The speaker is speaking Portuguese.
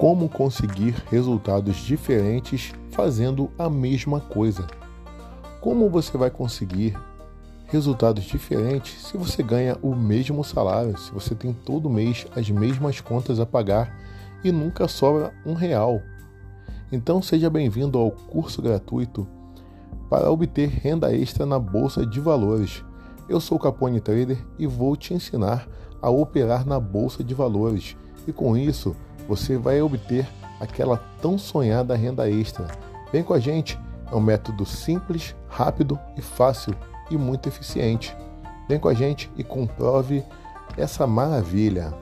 Como conseguir resultados diferentes fazendo a mesma coisa? Como você vai conseguir resultados diferentes se você ganha o mesmo salário, se você tem todo mês as mesmas contas a pagar e nunca sobra um real? Então seja bem-vindo ao curso gratuito para obter renda extra na bolsa de valores. Eu sou o Capone Trader e vou te ensinar a operar na bolsa de valores e com isso você vai obter aquela tão sonhada renda extra. Vem com a gente, é um método simples, rápido e fácil e muito eficiente. Vem com a gente e comprove essa maravilha.